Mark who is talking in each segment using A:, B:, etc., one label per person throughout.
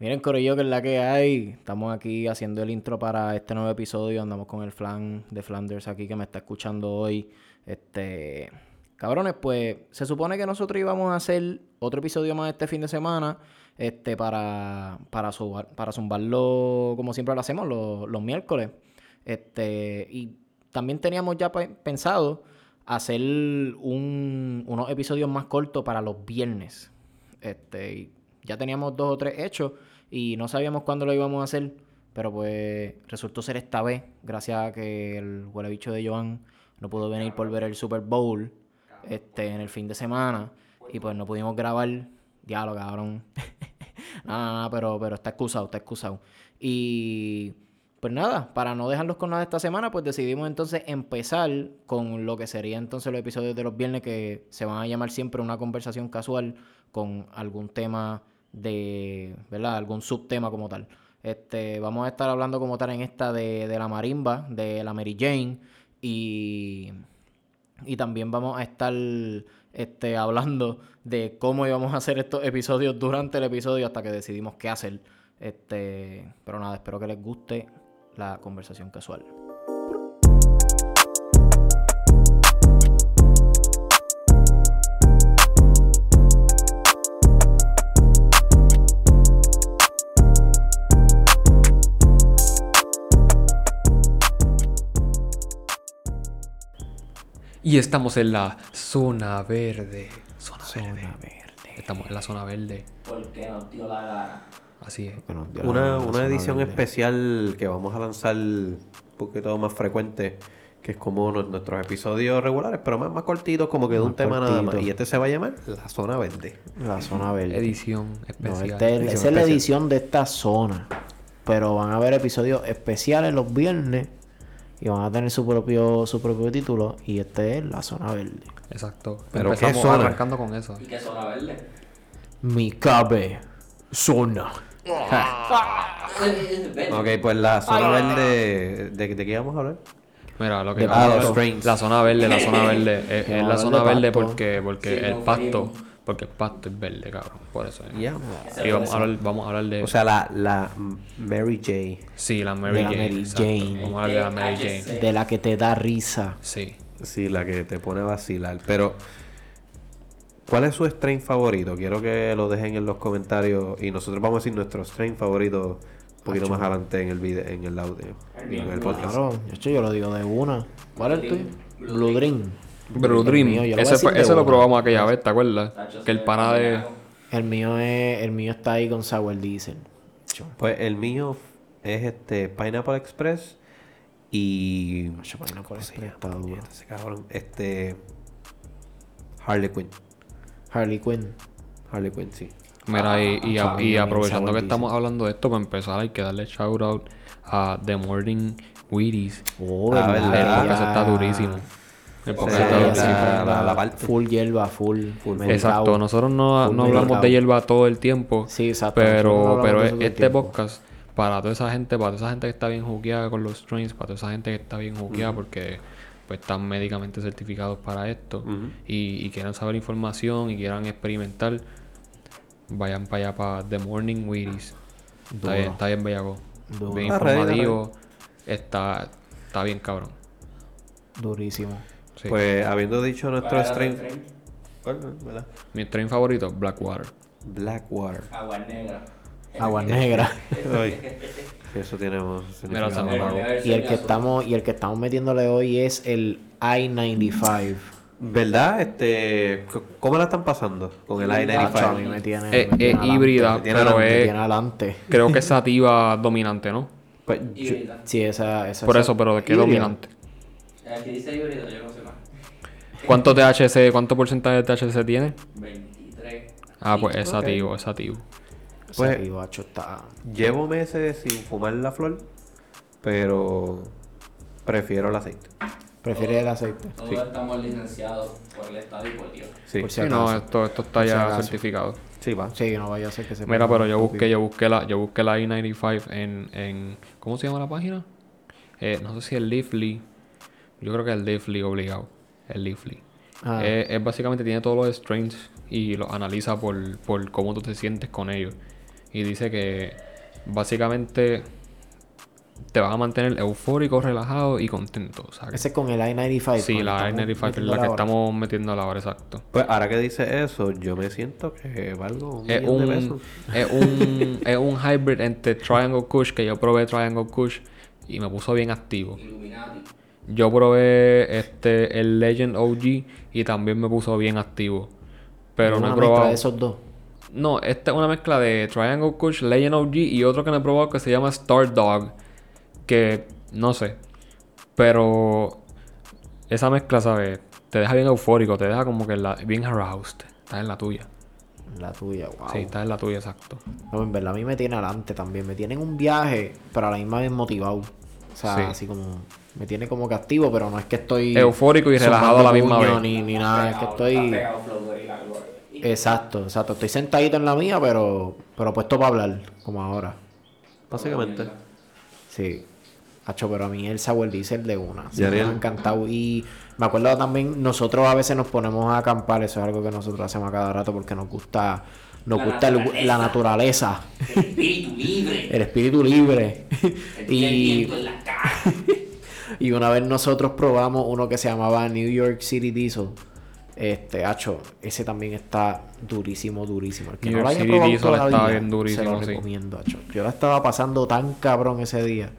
A: Miren, Corillo, que es la que hay. Estamos aquí haciendo el intro para este nuevo episodio. Andamos con el flan de Flanders aquí que me está escuchando hoy. Este. Cabrones, pues se supone que nosotros íbamos a hacer otro episodio más este fin de semana. Este, para, para, para zumbarlo como siempre lo hacemos, los, los miércoles. Este, y también teníamos ya pensado hacer un, unos episodios más cortos para los viernes. Este, ya teníamos dos o tres hechos y no sabíamos cuándo lo íbamos a hacer. Pero pues resultó ser esta vez, gracias a que el huele bicho de Joan no pudo venir por ver el Super Bowl este, en el fin de semana. Y pues no pudimos grabar. Diálogo, cabrón. nada, nada, pero, pero está excusado, está excusado. Y pues nada, para no dejarlos con nada esta semana, pues decidimos entonces empezar con lo que sería entonces los episodios de los viernes que se van a llamar siempre una conversación casual con algún tema de, ¿verdad? Algún subtema como tal. Este, vamos a estar hablando como tal en esta de, de la marimba, de la Mary Jane y, y también vamos a estar este, hablando de cómo íbamos a hacer estos episodios durante el episodio hasta que decidimos qué hacer. Este, pero nada, espero que les guste la conversación casual.
B: Y estamos en la zona verde. Zona, verde. Estamos en la zona verde.
C: Porque nos dio la gana.
B: Así es.
D: Una, una edición especial que vamos a lanzar un poquito más frecuente, que es como nuestros episodios regulares, pero más, más cortitos, como que de un tema nada más. Y este se va a llamar La Zona Verde.
A: La Zona Verde.
B: Edición especial.
A: Este esa es la edición de esta zona. Pero van a haber episodios especiales los viernes y van a tener su propio su propio título y este es la zona verde.
B: Exacto. Pero Empezamos arrancando con eso.
C: ¿Y qué zona verde?
A: Mi cabe zona.
D: ok, pues la zona verde. ¿De, ¿De qué vamos a hablar?
B: Mira, lo que vamos a La zona verde, la zona verde. es, es la zona verde porque, porque el pasto. Porque el pasto es verde, cabrón. Por eso. ¿eh? Y vamos a, hablar, vamos a hablar de.
D: O sea, la, la Mary J.
B: Sí, la Mary,
A: Jane,
B: Mary
A: Jane.
B: Vamos a hablar de la Mary Jane.
A: De la que te da risa.
B: Sí.
D: Sí, la que te pone a vacilar. Pero. ¿Cuál es su strain favorito? Quiero que lo dejen en los comentarios y nosotros vamos a decir nuestro strain favorito un poquito más adelante en el video, en el audio, en el podcast.
A: Claro, yo lo digo de una. ¿Cuál es el tuyo? Blue Dream.
B: Blue Dream. ese, lo probamos aquella vez, ¿te acuerdas? Que el pana de...
A: El mío es, el mío está ahí con Sour Diesel.
D: Pues el mío es este Pineapple Express y
A: Pineapple Express
D: Este Harley Quinn.
A: Harley Quinn.
D: Harley Quinn, sí.
B: Mira, y, y, aprovechando que estamos hablando de esto, para empezar hay que darle shout out a The Morning Wheaties.
A: Oh, ah, verdad.
B: Eso está durísimo.
A: El la, full hierba, full, full
B: Exacto, nosotros no, no hablamos de hierba todo el tiempo.
A: Sí, exacto.
B: Pero, pero este podcast, para toda esa gente, para toda esa gente que está bien jugueada con los strains, para toda esa gente que está bien jugueada porque pues están médicamente certificados para esto y, y quieran saber información y quieran experimentar, vayan para allá para The Morning Wheaties. Está bien, está bien bellaco. Bien informativo. Está, está bien cabrón.
A: Durísimo.
D: Pues habiendo dicho nuestro stream.
B: Mi stream favorito, Blackwater.
D: Blackwater.
C: Agua negra.
A: Agua negra.
D: Eso tenemos.
A: y el que estamos y el que estamos metiéndole hoy es el I-95.
D: ¿Verdad? Este, ¿Cómo la están pasando con el I-95?
B: es, híbrida, pero es,
A: adelante.
B: creo que es sativa dominante, ¿no?
A: Pues, sí, esa, esa
B: Por eso, pero ¿de qué dominante?
C: Aquí dice híbrido, yo no sé.
B: ¿Cuánto THC, cuánto porcentaje de THC tiene?
C: 23.
B: Ah, pues es sativo, es sativo.
D: Pues, está... Llevo meses sin fumar la flor, pero prefiero el aceite.
A: Prefiere el aceite.
C: Todos estamos licenciados por el Estado y por Dios.
B: Sí, por si no, esto, esto está ya certificado.
D: Sí, va.
A: Sí, no vaya a ser que se
B: Mira, pero yo busqué, yo busqué la, yo busqué la I-95 en, en, ¿cómo se llama la página? Eh, no sé si es Leafly yo creo que el Leafly obligado. El Leafly. Ah. Es, básicamente tiene todos los strains y los analiza por, por cómo tú te sientes con ellos. y dice que básicamente te vas a mantener eufórico, relajado y contento. O sea, que-
A: Ese es con el I-95.
B: sí, la
A: que estamos
B: I-95 es la que estamos metiendo a la hora, exacto.
D: Pues ahora que dice eso, yo me siento que valgo un
B: Es
D: millón de pesos.
B: es un, es un hybrid entre Triangle Kush, que yo probé Triangle Kush y me puso bien activo.
C: Illuminati.
B: Yo probé este el Legend OG y también me puso bien activo. Pero
A: Es
B: no he
A: una mezcla
B: probado.
A: de esos dos.
B: No, esta es una mezcla de Triangle Kush, Legend OG y otro que no he probado que se llama Star Dog. Que no sé. Pero esa mezcla, ¿sabes? Te deja bien eufórico, te deja como que la- bien aroused. Estás en la tuya.
A: La tuya, wow.
B: Sí, estás en la tuya, exacto.
A: No, en verdad a mí me tiene adelante también. Me tiene en un viaje, pero a la misma vez motivado. O sea,
B: Sí.
A: así como... Me tiene como que activo, pero no es que estoy...
B: Eufórico y relajado a la misma vez.
A: Ni, ni nada, es que
C: Pegado,
A: estoy...
C: pegado.
A: Exacto, exacto. Estoy sentadito en la mía, pero, pero puesto para hablar, como ahora.
D: Básicamente.
A: Sí. Hacho, pero a mí el Sour Diesel de una. Sí, me ha encantado. Y me acuerdo también, nosotros a veces nos ponemos a acampar, eso es algo que nosotros hacemos a cada rato porque nos gusta, nos
C: La
A: gusta el- la naturaleza,
C: El espíritu libre.
A: el espíritu libre.
C: El
A: y,
C: viento en la cara.
A: y una vez nosotros probamos uno que se llamaba New York City Diesel. Este, hacho, ese también está durísimo, durísimo. El que
B: New
A: no lo
B: York
A: haya
B: City
A: probado
B: Diesel está
A: todavía,
B: bien durísimo,
A: se lo
B: sí.
A: recomiendo, hacho. Yo la estaba pasando tan cabrón ese día.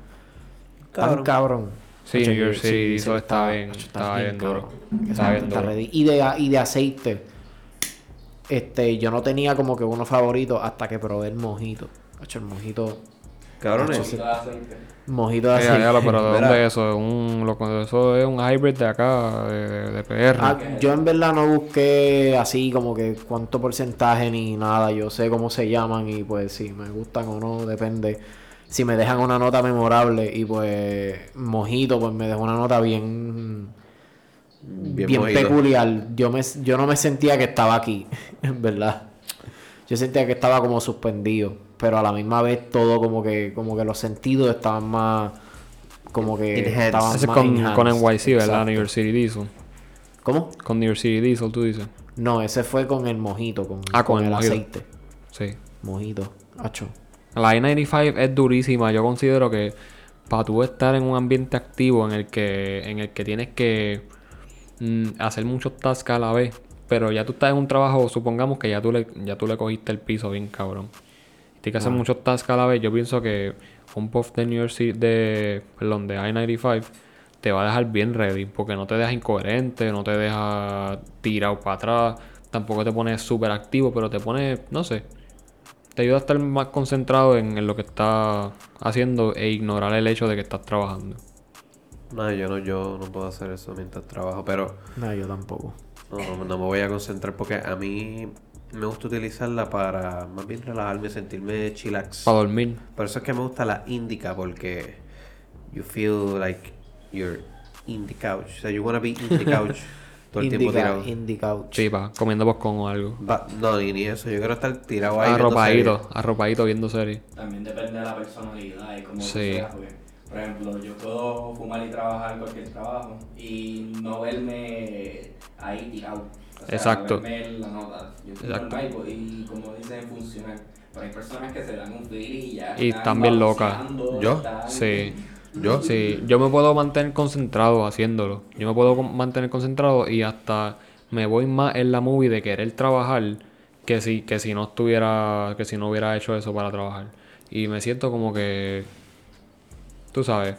A: Tan
D: Cabrón.
A: cabrón.
B: Sí,
A: Hacho,
B: New York City
A: sí,
B: Diesel está bien,
A: hacho,
B: está bien duro.
A: cabrón.
B: Está bien
A: está
B: duro.
A: ready. Y de, y de aceite. Este, yo no tenía como que uno favorito hasta que probé el mojito. Hacho, el mojito.
D: Cabrones.
C: Aceite.
A: Mojito de
B: Ya,
A: aceite.
B: ya, pero ¿de
D: Mira.
B: dónde es eso? Es Un, lo- eso es un hybrid de acá, de, de PR.
A: Ah, yo en verdad no busqué así como que cuánto porcentaje ni nada. Yo sé cómo se llaman y pues si me gustan o no, depende. Si me dejan una nota memorable y pues mojito, pues me dejó una nota bien
D: Bien,
A: peculiar. Yo me yo no me sentía que estaba aquí, en verdad. Yo sentía que estaba como suspendido, pero a la misma vez todo como que como que los sentidos estaban más como que estaban
B: Ese es
A: más
B: con, con NYC, ¿verdad?
A: Exacto.
B: New York City Diesel.
A: ¿Cómo?
B: Con New York City Diesel, tú dices.
A: No, ese fue con el mojito, con,
B: Ah, con el
A: el
B: mojito.
A: aceite.
B: Sí.
A: Mojito. Hacho.
B: La I-95 es durísima. Yo considero que para tú estar en un ambiente activo en el que, en el que tienes que mm, hacer muchos tasks a la vez, pero ya tú estás en un trabajo, supongamos que ya tú le, ya tú le cogiste el piso bien cabrón. Tienes que hacer muchos tasks a la vez. Yo pienso que un puff de New York City, de, perdón, de I-95 te va a dejar bien ready, porque no te deja incoherente, no te deja tirado para atrás, tampoco te pone súper activo, pero te pone, no sé, te ayuda a estar más concentrado en, en lo que estás haciendo e ignorar el hecho de que estás trabajando.
D: No, yo no, yo no puedo hacer eso mientras trabajo, pero
A: No, yo tampoco.
D: no, no, no me voy a concentrar porque a mí me gusta utilizarla para más bien relajarme, sentirme chillax.
B: Para dormir.
D: Por eso es que me gusta la indica porque you feel like you're in the couch. O sea, you wanna be in the couch todo el tiempo
A: Indica,
D: tirado.
A: indie couch.
B: Sí, pa, comiendo boscón o algo.
D: No, ni, ni eso. Yo quiero estar tirado ahí. viendo
B: Arropadito, arropadito viendo series.
C: También depende de la personalidad y cómo
B: Sí.
C: seas, porque, por ejemplo, yo puedo fumar y trabajar cualquier trabajo y no verme ahí tirado. O sea,
B: Exacto.
C: verme en la nota. Yo estoy
B: Exacto.
C: normal y, y como dicen, funcionar. Pero hay personas que se dan un feeling y ya.
B: Y
C: están
B: están bien locas.
D: ¿Yo?
C: están-
B: Sí.
D: ¿Yo?
B: Sí, yo me puedo mantener concentrado haciéndolo. Yo me puedo mantener concentrado y hasta me voy más en la movie de querer trabajar que si, que si no estuviera, que si no hubiera hecho eso para trabajar. Y me siento como que, tú sabes,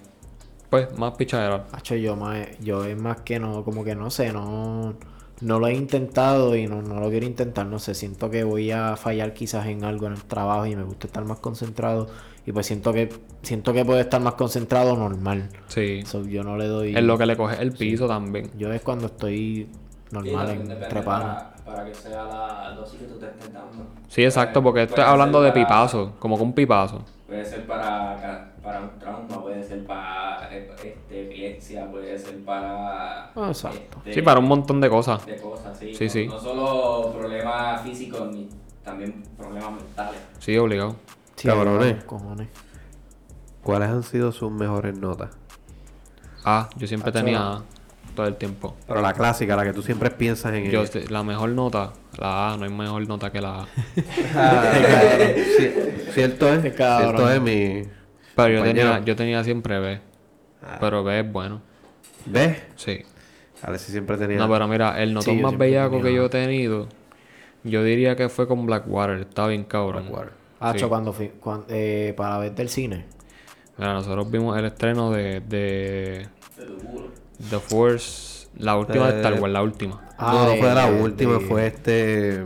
B: pues más pichadera.
A: Hacho, yo, más, yo es más que no, como que no sé, no, no lo he intentado y no, no lo quiero intentar, no sé, siento que voy a fallar quizás en algo en el trabajo y me gusta estar más concentrado y pues siento que siento que puedo estar más concentrado normal.
B: Sí.
A: So, yo no le doy...
B: Es lo que le coge el piso también.
A: Yo es cuando estoy
C: Sí,
A: normal
C: también
A: en trepano.
C: para, para que sea la dosis que tú te estés dando.
B: Sí, exacto, porque esto
C: puede
B: es hablando de pipazo, como que un pipazo.
C: Puede ser para, para un trauma, puede ser para eh, este, epilepsia, puede ser para...
A: Ah, exacto.
C: este,
B: Sí, para un montón de cosas.
C: de cosas, sí.
B: Sí,
C: no,
B: sí.
C: no solo problemas físicos, ni también problemas mentales.
B: Sí, obligado.
A: Sí,
D: Cabrones.
A: cojones.
D: ¿Cuáles han sido sus mejores notas?
B: Ah, yo siempre tenía A todo el tiempo.
D: Pero la clásica, la que tú siempre piensas en
B: Yo,
D: ella.
B: la mejor nota, la A, no hay mejor nota que la A.
D: Sí. Cierto es, cierto es mi...
B: Pero yo tenía, yo tenía siempre B. Ah. Pero B es bueno.
D: ¿B?
B: Sí.
D: A ver si siempre tenía...
B: No, pero mira, el notón más bellaco que yo he tenido, yo diría que fue con Blackwater. Estaba bien cabrón.
A: Blackwater. Hacho, cuando fui... eh, para ver del cine.
B: Mira, nosotros vimos el estreno de... de The Force... La última de Star Wars, la última.
D: Ah, no, no fue la última, fue este...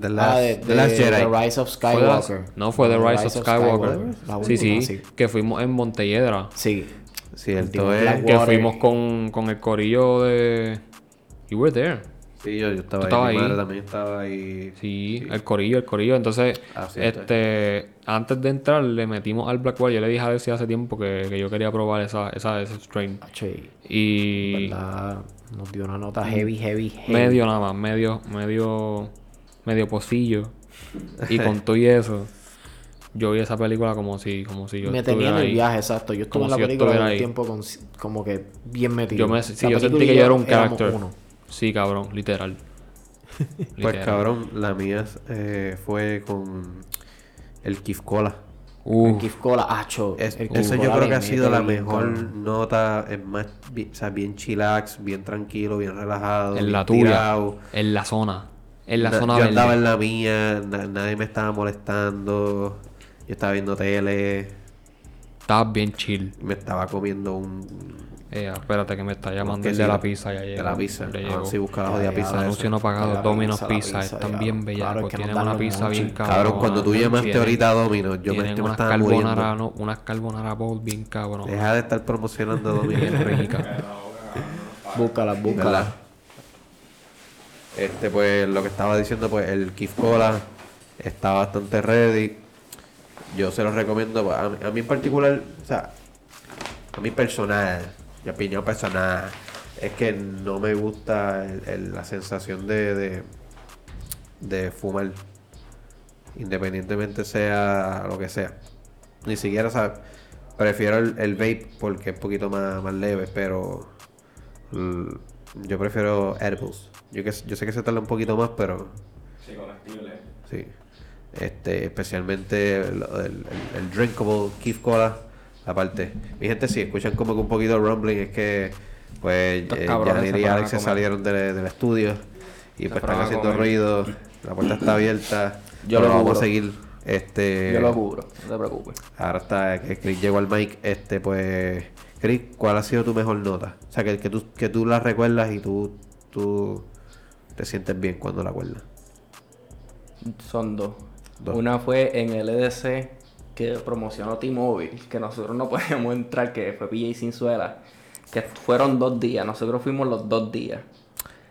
D: The Last, ah, de, The Last Jedi.
A: The Rise of Skywalker.
B: no, fue The Rise, of Skywalker. sí, sí, Que fuimos en Montelledra.
A: Sí.
D: Cierto es.
B: Que fuimos con, con el corillo de... You were there.
D: Sí, yo, yo estaba, ahí. Mi madre también estaba ahí.
B: Sí, el corillo, el corillo. Entonces, ah, este, antes de entrar, le metimos al Blackwater. Yo le dije a ver si hace tiempo que, que yo quería probar esa, esa, ese strain. y.
A: ¿verdad? Nos dio una nota heavy, heavy, heavy.
B: Medio nada más, medio, medio medio pocillo. Y con todo y eso, yo vi esa película como si, como si yo
A: Me tenía en el viaje, exacto. Yo estuve en la película un tiempo con, como que bien metido.
B: Yo me, sí, yo sentí que yo era un carácter. Sí, cabrón, literal.
D: Pues cabrón, la mía eh, fue con el Kif Cola.
A: Uh. El Kif Cola, acho.
D: eso yo creo que ha sido la mejor nota. Es más, bien, o sea, bien chillax, bien tranquilo, bien relajado.
B: En la tuya. En la zona. En la zona
D: Yo andaba en la mía, nadie me estaba molestando. Yo estaba viendo tele.
B: Estabas bien chill.
D: Me estaba comiendo un.
B: Eh, espérate que me está llamando el de la pizza. Ya
D: llegó. De la pizza. Ah, sí, busca la jodida pizza.
B: Anuncio no pagado. Domino's Pizza. Están bien bellacos. tienen una pizza bien cabrón.
D: Cabrón, cuando tú llamaste ahorita a Domino's, yo me,
B: unas
D: carbonara,
B: no, unas carbonara bowl bien cabrón.
D: Deja de estar promocionando Domino's.
B: bien rica.
A: búscala, búscala.
D: Este, pues, lo que estaba diciendo, pues, el Kif Cola está bastante ready. Yo se lo recomiendo, pues, a, mí en particular, o sea, a mí personal, mi opinión personal, es que no me gusta la sensación de, de, de fumar. Independientemente sea lo que sea. Ni siquiera, o sea, prefiero el, el vape porque es un poquito más, más leve, pero yo prefiero edibles. Yo, que, yo sé que se tarda un poquito más, pero.
C: Sí, comestible.
D: Sí. Este, especialmente el, el, drinkable Keith Cola. Aparte, mi gente, si escuchan como que un poquito de rumbling, es que, pues, eh, ya y Alex se salieron del estudio y pues están haciendo ruido. La puerta está abierta. Yo lo vamos a seguir. Este,
A: Yo lo cubro, no te preocupes.
D: Ahora está que Chris llegó al mic. Este, pues, Chris, ¿cuál ha sido tu mejor nota? O sea, que, que, tú, que tú la recuerdas y tú, tú te sientes bien cuando la acuerdas?
C: Son dos. Una fue en el EDC que promocionó T-Mobile, que nosotros no podíamos entrar, que fue PJ Sinzuela, que fueron dos días, nosotros fuimos los dos días.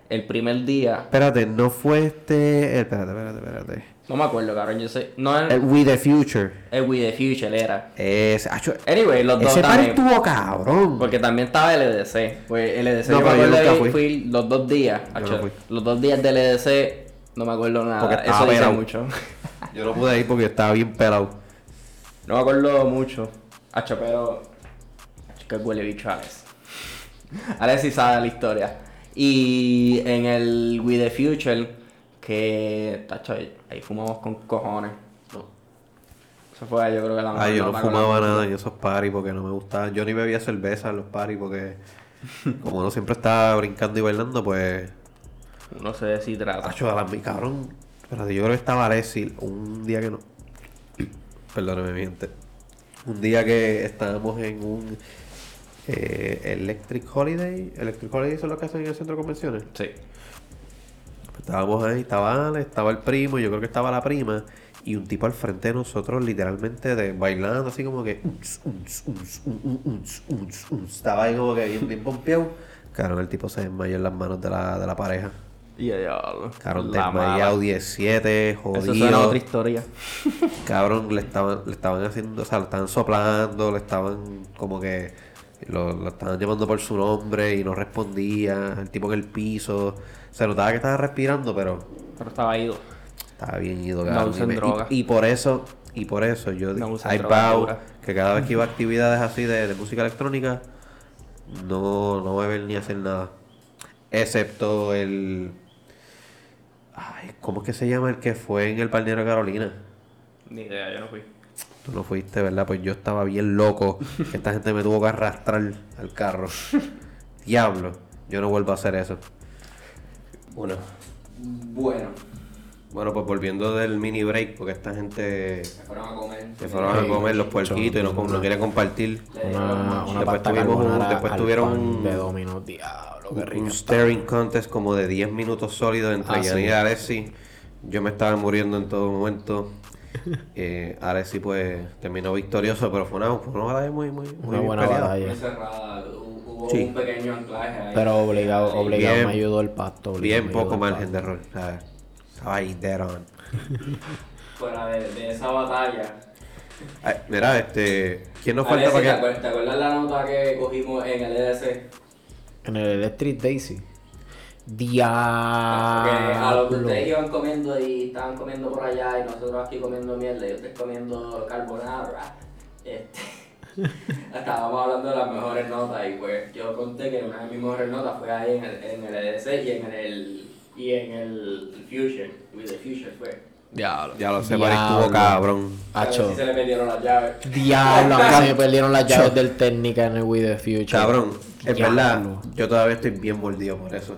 C: El primer día.
D: Espérate, no fue este. Espérate, espérate, espérate.
C: No me acuerdo, cabrón. Yo sé. No
D: el We the Future.
C: El We the Future era.
D: Ese.
C: Anyway, los dos.
D: Ese par estuvo cabrón.
C: Porque también estaba el EDC. Pues el EDC no, yo, me acuerdo fui. fui. los dos días. Los dos días del EDC no me acuerdo nada. Porque Eso dice mucho.
D: yo no pude ir porque estaba bien pelado.
C: No me acuerdo mucho. Hacho, pero. Que huele bicho Alex. Alex sí sabe la historia. Y en el We the Future que, tacho, ahí fumamos con cojones. No. Eso fue, yo creo que la
D: mejor. Ay, yo no fumaba nada en esos paris porque no me gustaba. Yo ni bebía cerveza en los paris porque, como uno siempre estaba brincando y bailando, pues.
C: Uno se deshidrata.
D: Tacho, a la, mi cabrón. Pero yo creo que estaba Alessi un día que no. Perdóname, mi gente. Un día que estábamos en un. Eh, Electric Holiday. Electric Holiday son los que hacen en el centro de convenciones.
C: Sí.
D: Estábamos ahí, estaba Ale, estaba el primo, yo creo que estaba la prima, y un tipo al frente de nosotros, literalmente de bailando, así como que. Estaba ahí como que bien, bien pompeado. Claro, el tipo se desmayó en las manos de la, de la pareja.
C: Y allá,
D: Cabrón, desmayado 17, jodido.
C: Eso es otra historia.
D: Cabrón, le estaban, le estaban haciendo, o sea, le estaban soplando, le estaban como que lo, lo, estaban llamando por su nombre y no respondía. El tipo en el piso. Se notaba que estaba respirando, pero.
C: Pero estaba ido.
D: Estaba bien ido, no y, y, por eso, y por eso yo no hay Pau que cada vez que iba a actividades así de, música electrónica, no, no a ver ni hacer nada. Excepto el. Ay, ¿cómo es que se llama el que fue en el Balneario Carolina?
C: Ni idea, yo no fui.
D: Tú no fuiste, ¿verdad? Pues yo estaba bien loco. Esta gente me tuvo que arrastrar al carro. Diablo, yo no vuelvo a hacer eso. Bueno.
C: Bueno.
D: Bueno, pues volviendo del mini break, porque esta gente
C: Se fueron a comer.
D: se fueron a comer los puerquitos y no, no quiere compartir.
A: Una, una
D: Después tuvimos un- después
A: al
D: tuvieron
A: pan
D: un-
A: de Domino, diablo, qué rico.
D: Un staring contest como de 10 minutos sólidos entre
A: Ah, sí.
D: y Alessi. Yo me estaba muriendo en todo momento. Eh, Alessi pues terminó victorioso, pero fue una, fue una batalla muy, muy, muy
A: Una buena
D: peleada.
A: batalla.
C: Muy cerrada. Hu- Hubo
D: Sí.
C: un pequeño anclaje ahí.
A: Pero obligado,
C: Sí.
A: obligado
D: Bien-
A: me ayudó el pasto. obligado
D: Bien poco margen de error. Estaba ahí dead on.
C: Fuera de, de esa batalla.
D: Ay, mira, este. ¿Quién nos falta
C: Alexis, ¿te,
D: para que.?
C: ¿Te acuerdas la nota que cogimos en el EDC?
A: En el Electric Daisy.
C: Que iban comiendo y estaban comiendo por allá y nosotros aquí comiendo mierda y ustedes comiendo carbonara. Este, estábamos hablando de las mejores notas y pues yo conté que una de mis mejores notas fue ahí en el, en el EDC y en el y en el Fusion, with the Fusion fue.
B: Diablo.
D: Ya lo sé, estuvo cabrón.
A: Hacho.
C: si se le perdieron las llaves.
A: Diablo, a mí se me perdieron las llaves del técnica en el We The Future.
D: Cabrón, es
A: Diablo.
D: verdad. Yo todavía estoy bien mordido por eso.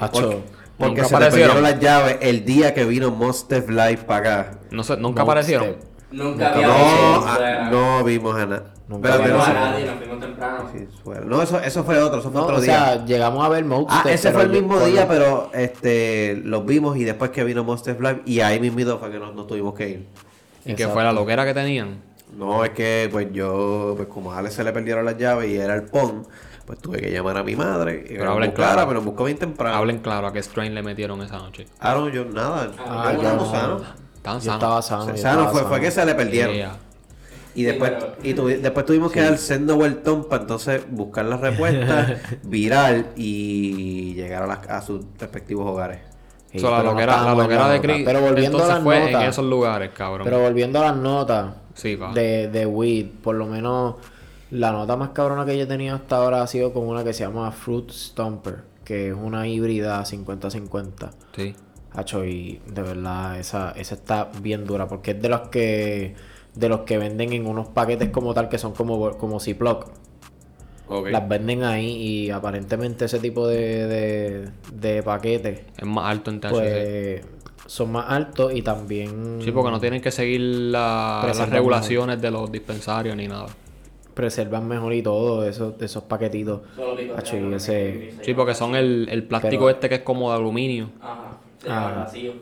A: Hacho.
D: Porque, porque
B: Nunca
D: se le
B: aparecieron.
D: perdieron las llaves el día que vino Monster Live para acá.
B: No sé, nunca
A: No,
B: aparecieron.
C: Nunca había
D: No,
C: visto
D: ah, no vimos a nada.
A: Nunca
C: No
D: Espérate,
C: vimos
D: no
C: a nadie, nos fuimos temprano.
D: Sí. No, eso, eso fue otro, eso fue
A: No,
D: otro
A: o
D: día.
A: sea, llegamos a ver Monster.
D: ah, ese
A: pero
D: fue el mismo día, pero este los vimos y después que vino Monster Live y ahí mismo fue que nos, nos tuvimos que ir.
B: Y que
A: Exacto.
B: fue la loquera que tenían.
D: No, es que pues yo, pues como a Alex se le perdieron las llaves y era el PON, pues tuve que llamar a mi madre y
B: Pero hablen
D: buscara,
B: claro.
D: pero buscó bien temprano.
B: Hablen claro a qué strain le metieron esa noche.
D: Ah, no, yo nada.
C: Ah,
D: yo no
C: no.
D: sano.
B: Sanos.
A: estaba sano. yo
D: Sano
A: estaba
D: fue, fue que se le perdieron.
B: Yeah.
D: Y después, y tuvi- después tuvimos que dar sendo vueltón para entonces buscar las respuestas, virar y llegar a, las- a sus respectivos hogares.
A: Sí,
B: So, la
A: pero no
B: loquera, la loquera de. Chris
A: Pero volviendo a las
B: fue
A: notas.
B: en esos lugares, cabrón.
A: Pero volviendo a las notas
B: Sí,
A: de, de Weed, por lo menos la nota más cabrona que yo he tenido hasta ahora ha sido con una que se llama Fruit Stomper, que es una híbrida 50-50.
B: Sí.
A: Hacho, y de verdad, esa, esa está bien dura, porque es de los que de los que venden en unos paquetes como tal, que son como, como Ziploc. Las venden ahí y aparentemente ese tipo de, de, de paquetes,
B: Es más alto en THC.
A: pues son más altos y también
B: Sí, porque no tienen que seguir la- las regulaciones de los dispensarios ni nada.
A: Preservan mejor y todo, esos, esos paquetitos. Hacho, y ese-
B: Sí, porque son el, el plástico
A: Pero-
B: este que es como de aluminio.
C: Ajá. Se
A: Ah.
C: llama vacío.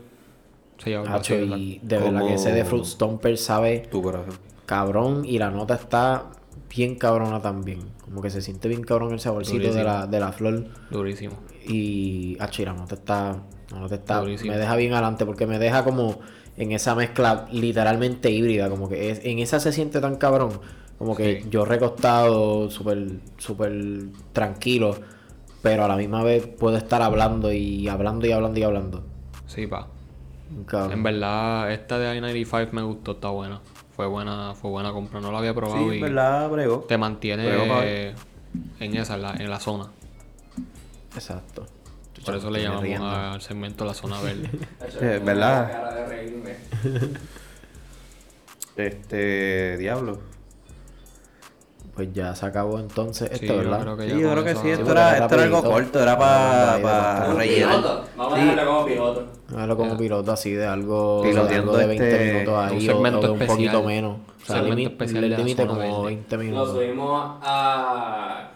B: Algo
A: Hacho,
B: así, ¿verdad?
A: y de verdad que ese de Fruit Stomper sabe
D: Tu corazón.
A: cabrón y la nota está bien cabrona también. Como que se siente bien cabrón el saborcito de la, de la flor.
B: Durísimo.
A: Y achi, la nota está. La nota está.
B: Durísimo.
A: Me deja bien adelante porque me deja como en esa mezcla literalmente híbrida. Como que es- en esa se siente tan cabrón. Como que
B: Sí.
A: yo recostado, súper, súper tranquilo. Pero a la misma vez puedo estar hablando y hablando y hablando y hablando.
B: Sí, pa.
A: Cabrón.
B: En verdad, esta de I-95 me gustó, está buena. Fue buena, fue buena compra. No la había probado
D: Sí,
B: y
D: verdad, brego.
B: te mantiene en esa, en la, en la zona.
A: Exacto.
B: Por eso le llamamos
A: riendo.
B: al segmento la zona verde.
C: Hacho,
D: Eh,
C: me
D: ¿verdad?
C: da cara de reírme.
D: Este, diablo.
A: Pues ya se acabó entonces
B: Sí,
A: esto,
B: yo
A: ¿verdad?
B: creo que
D: Sí, yo creo que sí, esto era,
A: era
D: esto era algo corto, era para
A: vaya,
C: Como
D: rellenar.
C: piloto. Vamos a
D: Sí.
C: dejarlo como piloto.
A: Hágalo como piloto así de algo, de algo de 20
D: este-
A: minutos ahí
B: un
A: o- o, de un
B: especial.
A: poquito menos. O sea,
B: Segmento
A: limi-
B: especial
A: el límite como
B: verde.
A: 20
C: Lo
A: minutos.
C: subimos a.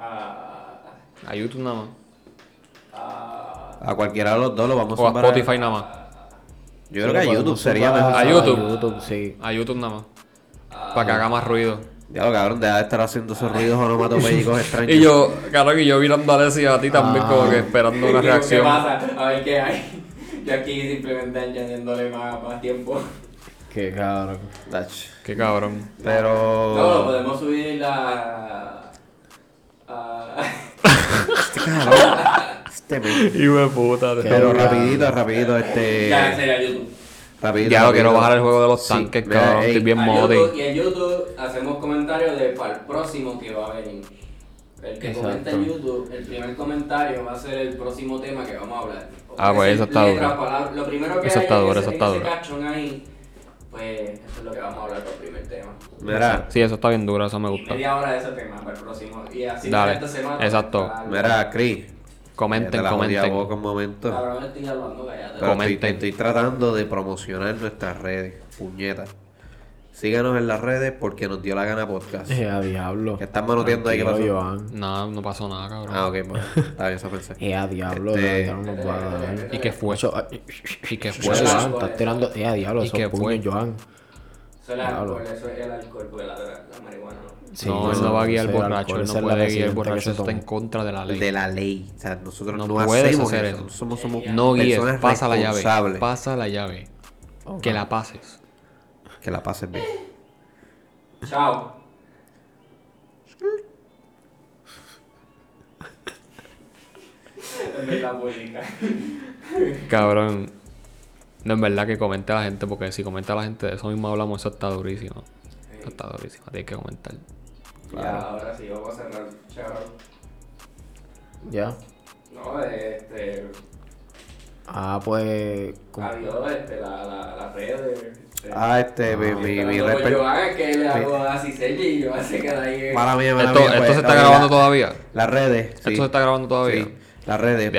C: a.
B: A YouTube nada más.
C: a.
D: A cualquiera de los dos lo vamos
B: O a
D: sumar
B: Spotify nada más.
D: Yo creo que a YouTube sería mejor.
B: A YouTube.
A: YouTube, sí.
B: A YouTube nada más. Para que haga más ruido.
D: Ya lo cabrón, deja de estar haciendo esos ruidos onomatopéyicos extraños.
B: Y yo, claro que yo mirando a Alessi y a ti también,
A: Ah.
B: como que esperando una
C: ¿Qué-
B: reacción.
C: ¿Qué pasa? A ver qué hay. Yo aquí simplemente añadiéndole más, más tiempo.
A: Qué cabrón.
D: Dach.
B: Qué cabrón.
D: Pero.
C: No, lo podemos subir la. a-
D: Este men.
B: Hijo de puta.
D: Pero
A: cabrón.
D: rapidito, rapidito, este.
C: ya, en serio, YouTube.
D: Rapidito,
B: Ya lo quiero bajar el juego de los
D: Sí,
B: tanques,
D: mira,
B: cabrón.
D: ey,
B: Estoy bien modi.
C: Y en YouTube hacemos comentarios de para el próximo que va a venir. El que
A: Exacto.
C: comenta en YouTube, el primer comentario va a ser el próximo tema que vamos a hablar.
B: Ah, pues eso está duro.
C: Lo primero que
B: Eso
C: hay
B: está duro,
C: ese-
B: eso está duro.
C: ahí, Pues eso es lo que vamos a hablar por el primer tema.
D: Mira,
B: Sí, eso está bien duro, eso me gusta.
C: Media hora de ese tema para el próximo. Y así
B: Dale,
C: esta semana.
B: exacto.
C: para-
D: mira, Chris.
B: Comenten, comenten.
D: boca un momento.
C: Cabrón, estoy hablando, cállate.
D: Pero estoy,
B: Comenten.
D: estoy tratando de promocionar nuestras redes, puñetas. Síganos en las redes porque nos dio la gana podcast.
A: Eh, a diablo.
D: ¿Qué estás manoteando ahí? ¿Qué pasó?
A: Joan.
B: No, no pasó nada, cabrón.
D: Ah, ok, pues. Está bien, eso pensé.
A: Eh, a diablo.
D: Este-
A: no nos va a dar.
B: ¿Y qué fue?
A: Ah,
B: ¿Y qué fue?
A: Joan,
C: Joan.
A: estás tirando. Eh, a diablo.
B: ¿Y
A: Esos
B: qué fue?
A: puños, Joan.
C: Eso es el alcohol, eso es el alcohol, porque la, la marihuana no.
A: Sí,
B: no, él no va a guiar borracho, él no puede guiar borracho, eso está en contra de la ley.
D: De la ley. O sea, nosotros no,
B: No puedes
D: hacemos
B: hacer
D: eso.
B: eso.
D: Somos, somos
B: No guíes, pasa la llave. Pasa la llave. Que la pases.
D: Que la pasen bien.
C: Chao.
B: Cabrón. No, en verdad que comente a la gente, porque si comenta a la gente de eso mismo hablamos, eso está durísimo. Eso está durísimo, tienes que comentar.
C: Ya, ahora sí, vamos a cerrar. Chao.
A: Ya.
C: No, este.
A: Ah, pues.
C: Adiós, este, la, la, la red. Este,
D: Ah, este, mi, mi, mi
C: Esperando por
D: respe-
C: Joan, es que le hago así señas y Joan se queda ahí.
D: Mala mía, mala
B: Esto,
D: mía,
B: esto
D: pues,
B: se está grabando
D: la-
B: todavía.
D: Las redes.
B: Esto
D: sí.
B: se está grabando todavía.
D: Sí, las redes.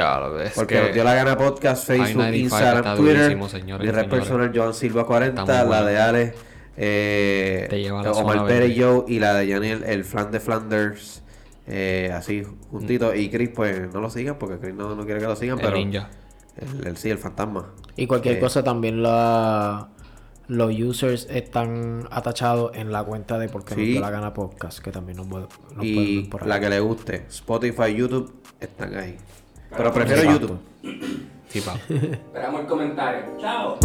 B: Es
D: Porque
B: que-
D: nos dio la gana podcast, Facebook,
B: I-95
D: Instagram, Twitter. Mi
B: y
D: red personal Joan Silva 40,
B: Está muy
D: la
B: bueno.
D: de Ale, eh,
B: Te lleva
D: Omar Pérez. Joe y la de Janel, el flan de Flanders. eh, así juntito. Y Chris, pues no lo sigan porque Chris no, no quiere que lo sigan,
B: El
D: pero.
B: ninja.
D: El, el- sí, el fantasma.
A: Y cualquier
D: Eh,
A: cosa también la, los users están atachados en la cuenta de Porque nos
D: Sí.
A: dio la gana podcast, que también nos, puede- nos pueden
D: Y
A: ver por ahí.
D: la que le guste, Spotify, YouTube, están ahí. Pero prefiero
A: exacto.
D: YouTube.
B: Sí, pa.
C: Esperamos el comentario. Chao.